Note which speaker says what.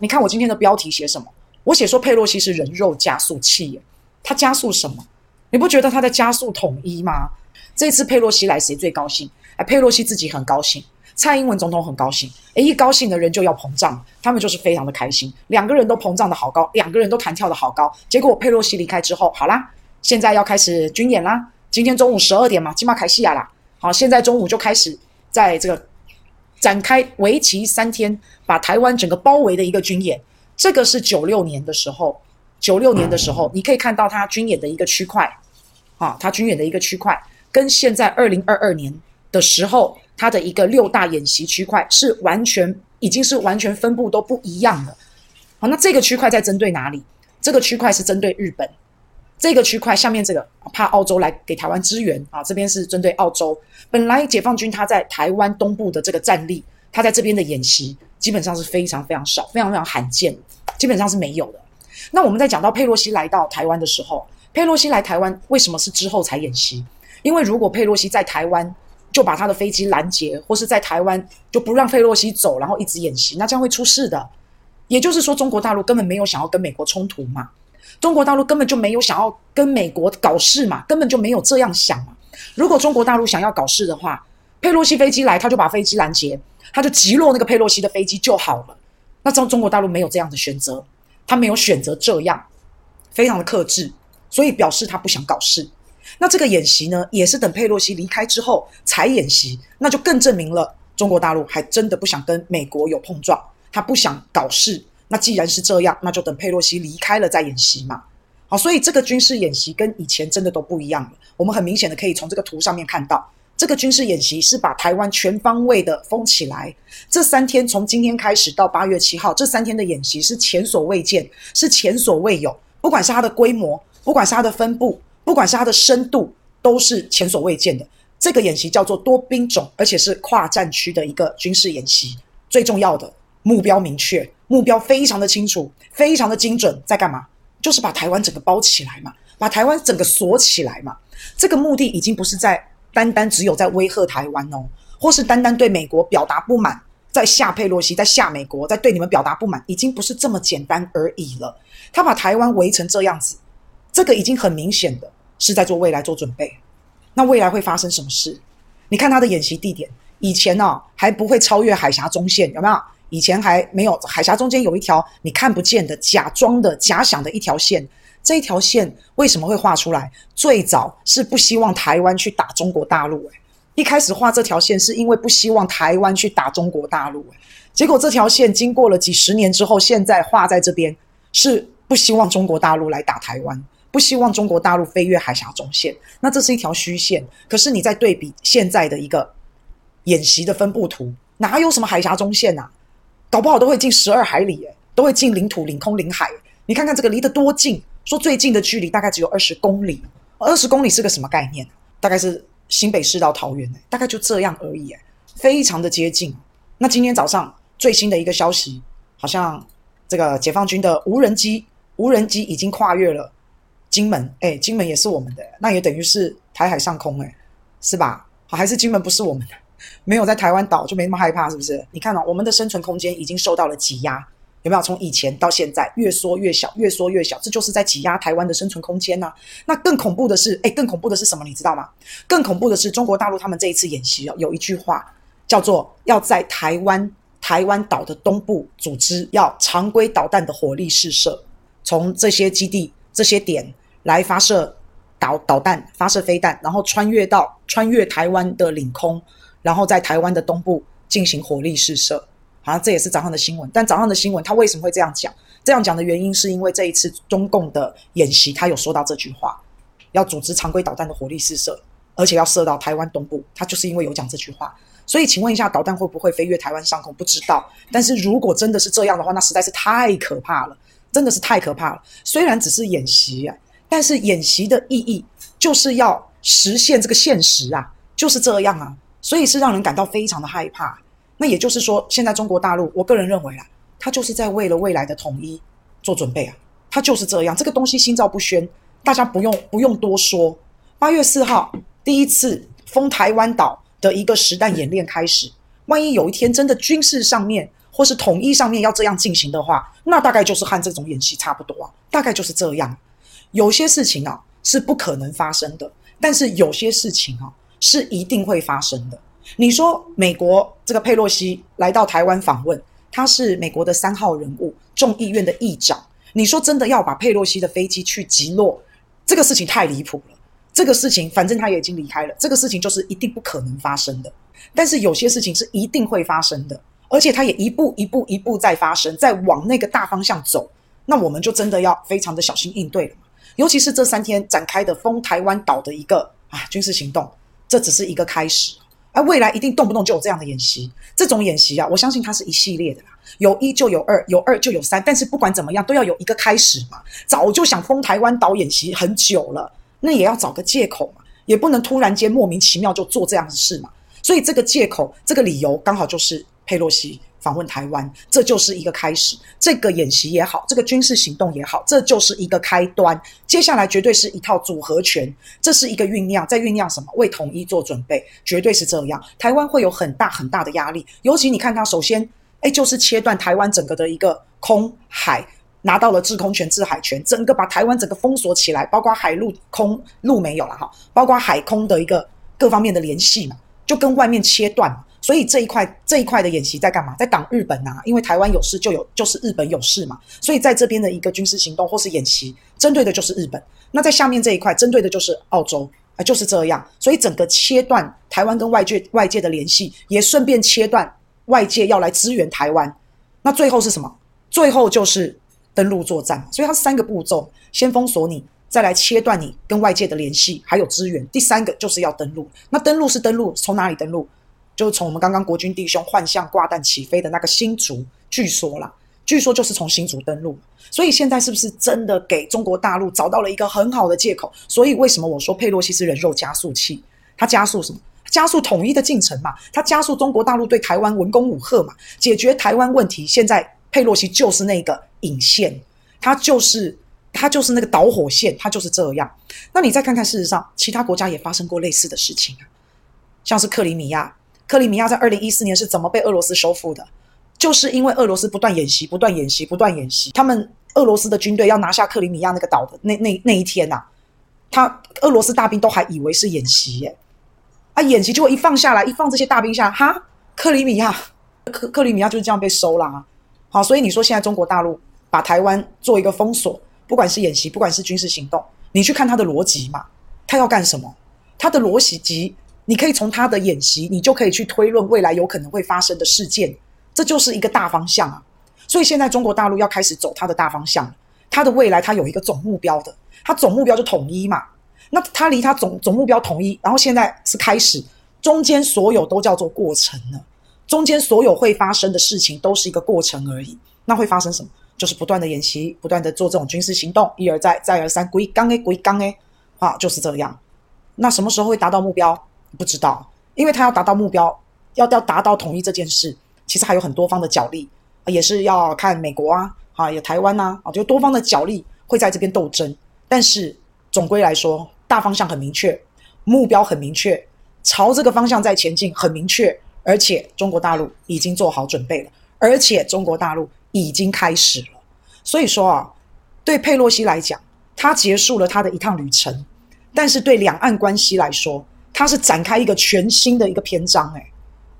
Speaker 1: 你看我今天的标题写什么？我写说佩洛西是人肉加速器，他加速什么？你不觉得他在加速统一吗？这次佩洛西来，谁最高兴？哎，佩洛西自己很高兴，蔡英文总统很高兴。哎，一高兴的人就要膨胀，他们就是非常的开心，两个人都膨胀的好高，两个人都弹跳的好高。结果佩洛西离开之后，好啦，现在要开始军演啦。今天中午十二点嘛，金马凯西亚啦。好，现在中午就开始在这个展开为期三天，把台湾整个包围的一个军演。这个是九六年的时候，九六年的时候，你可以看到他军演的一个区块，啊，他军演的一个区块。跟现在二零二二年的时候，它的一个六大演习区块是完全已经是完全分布都不一样的。好，那这个区块在针对哪里？这个区块是针对日本。这个区块下面这个怕澳洲来给台湾支援啊，这边是针对澳洲。本来解放军他在台湾东部的这个战力，他在这边的演习基本上是非常非常少，非常非常罕见，基本上是没有的。那我们在讲到佩洛西来到台湾的时候，佩洛西来台湾为什么是之后才演习？因为如果佩洛西在台湾就把他的飞机拦截，或是在台湾就不让佩洛西走，然后一直演习，那这样会出事的。也就是说，中国大陆根本没有想要跟美国冲突嘛，中国大陆根本就没有想要跟美国搞事嘛，根本就没有这样想嘛。如果中国大陆想要搞事的话，佩洛西飞机来，他就把飞机拦截，他就击落那个佩洛西的飞机就好了。那中中国大陆没有这样的选择，他没有选择这样，非常的克制，所以表示他不想搞事。那这个演习呢，也是等佩洛西离开之后才演习，那就更证明了中国大陆还真的不想跟美国有碰撞，他不想搞事。那既然是这样，那就等佩洛西离开了再演习嘛。好，所以这个军事演习跟以前真的都不一样了。我们很明显的可以从这个图上面看到，这个军事演习是把台湾全方位的封起来。这三天从今天开始到八月七号，这三天的演习是前所未见，是前所未有。不管是它的规模，不管是它的分布。不管是它的深度，都是前所未见的。这个演习叫做多兵种，而且是跨战区的一个军事演习。最重要的目标明确，目标非常的清楚，非常的精准，在干嘛？就是把台湾整个包起来嘛，把台湾整个锁起来嘛。这个目的已经不是在单单只有在威吓台湾哦，或是单单对美国表达不满，在吓佩洛西，在吓美国，在对你们表达不满，已经不是这么简单而已了。他把台湾围成这样子，这个已经很明显的。是在做未来做准备，那未来会发生什么事？你看他的演习地点，以前呢、哦、还不会超越海峡中线，有没有？以前还没有，海峡中间有一条你看不见的、假装的、假想的一条线。这一条线为什么会画出来？最早是不希望台湾去打中国大陆，诶，一开始画这条线是因为不希望台湾去打中国大陆，诶，结果这条线经过了几十年之后，现在画在这边是不希望中国大陆来打台湾。不希望中国大陆飞越海峡中线，那这是一条虚线。可是你在对比现在的一个演习的分布图，哪有什么海峡中线啊？搞不好都会近十二海里，诶，都会近领土、领空、领海。你看看这个离得多近，说最近的距离大概只有二十公里。二十公里是个什么概念？大概是新北市到桃园，大概就这样而已，非常的接近。那今天早上最新的一个消息，好像这个解放军的无人机，无人机已经跨越了。金门，哎，金门也是我们的，那也等于是台海上空，哎，是吧？好，还是金门不是我们的，没有在台湾岛就没那么害怕，是不是？你看哦，我们的生存空间已经受到了挤压，有没有？从以前到现在越缩越小，越缩越小，这就是在挤压台湾的生存空间呐。那更恐怖的是，哎，更恐怖的是什么？你知道吗？更恐怖的是中国大陆他们这一次演习哦，有一句话叫做要在台湾台湾岛的东部组织要常规导弹的火力试射，从这些基地这些点。来发射导导弹，发射飞弹，然后穿越到穿越台湾的领空，然后在台湾的东部进行火力试射。好像这也是早上的新闻。但早上的新闻，他为什么会这样讲？这样讲的原因是因为这一次中共的演习，他有说到这句话，要组织常规导弹的火力试射，而且要射到台湾东部。他就是因为有讲这句话。所以，请问一下，导弹会不会飞越台湾上空？不知道。但是如果真的是这样的话，那实在是太可怕了，真的是太可怕了。虽然只是演习啊。但是演习的意义就是要实现这个现实啊，就是这样啊，所以是让人感到非常的害怕。那也就是说，现在中国大陆，我个人认为啊，他就是在为了未来的统一做准备啊，他就是这样，这个东西心照不宣，大家不用不用多说。八月四号第一次封台湾岛的一个实弹演练开始，万一有一天真的军事上面或是统一上面要这样进行的话，那大概就是和这种演习差不多啊，大概就是这样。有些事情啊是不可能发生的，但是有些事情啊是一定会发生的。你说美国这个佩洛西来到台湾访问，他是美国的三号人物，众议院的议长。你说真的要把佩洛西的飞机去击落，这个事情太离谱了。这个事情反正他也已经离开了，这个事情就是一定不可能发生的。但是有些事情是一定会发生的，而且它也一步一步一步在发生，在往那个大方向走。那我们就真的要非常的小心应对了。尤其是这三天展开的封台湾岛的一个啊军事行动，这只是一个开始。而未来一定动不动就有这样的演习，这种演习啊，我相信它是一系列的啦，有一就有二，有二就有三，但是不管怎么样，都要有一个开始嘛。早就想封台湾岛演习很久了，那也要找个借口嘛，也不能突然间莫名其妙就做这样的事嘛。所以这个借口，这个理由刚好就是佩洛西。访问台湾，这就是一个开始。这个演习也好，这个军事行动也好，这就是一个开端。接下来绝对是一套组合拳，这是一个酝酿，在酝酿什么？为统一做准备，绝对是这样。台湾会有很大很大的压力，尤其你看它首先，哎，就是切断台湾整个的一个空海，拿到了制空权、制海权，整个把台湾整个封锁起来，包括海陆空陆没有了哈，包括海空的一个各方面的联系嘛，就跟外面切断。所以这一块这一块的演习在干嘛？在挡日本啊！因为台湾有事就有，就是日本有事嘛。所以在这边的一个军事行动或是演习，针对的就是日本。那在下面这一块，针对的就是澳洲，啊，就是这样。所以整个切断台湾跟外界外界的联系，也顺便切断外界要来支援台湾。那最后是什么？最后就是登陆作战。所以它三个步骤：先封锁你，再来切断你跟外界的联系，还有支援。第三个就是要登陆。那登陆是登陆，从哪里登陆？就是从我们刚刚国军弟兄幻象挂弹起飞的那个新竹，据说啦，据说就是从新竹登陆，所以现在是不是真的给中国大陆找到了一个很好的借口？所以为什么我说佩洛西是人肉加速器？它加速什么？加速统一的进程嘛，它加速中国大陆对台湾文攻武吓嘛，解决台湾问题。现在佩洛西就是那个引线，它就是它就是那个导火线，它就是这样。那你再看看，事实上其他国家也发生过类似的事情啊，像是克里米亚。克里米亚在二零一四年是怎么被俄罗斯收复的？就是因为俄罗斯不断演习、不断演习、不断演习。他们俄罗斯的军队要拿下克里米亚那个岛的那那那一天呐、啊，他俄罗斯大兵都还以为是演习耶，啊，演习结果一放下来，一放这些大兵下，哈，克里米亚，克克里米亚就是这样被收了啊。好，所以你说现在中国大陆把台湾做一个封锁，不管是演习，不管是军事行动，你去看他的逻辑嘛，他要干什么？他的逻辑。你可以从他的演习，你就可以去推论未来有可能会发生的事件，这就是一个大方向啊。所以现在中国大陆要开始走他的大方向，他的未来他有一个总目标的，他总目标就统一嘛。那他离他总总目标统一，然后现在是开始，中间所有都叫做过程了，中间所有会发生的事情都是一个过程而已。那会发生什么？就是不断的演习，不断的做这种军事行动，一而再，再而三，归刚诶，归刚诶，啊，就是这样。那什么时候会达到目标？不知道，因为他要达到目标，要要达到统一这件事，其实还有很多方的角力，也是要看美国啊，啊，有台湾呐，啊，就多方的角力会在这边斗争。但是总归来说，大方向很明确，目标很明确，朝这个方向在前进很明确，而且中国大陆已经做好准备了，而且中国大陆已经开始了。所以说啊，对佩洛西来讲，他结束了他的一趟旅程，但是对两岸关系来说，它是展开一个全新的一个篇章，诶，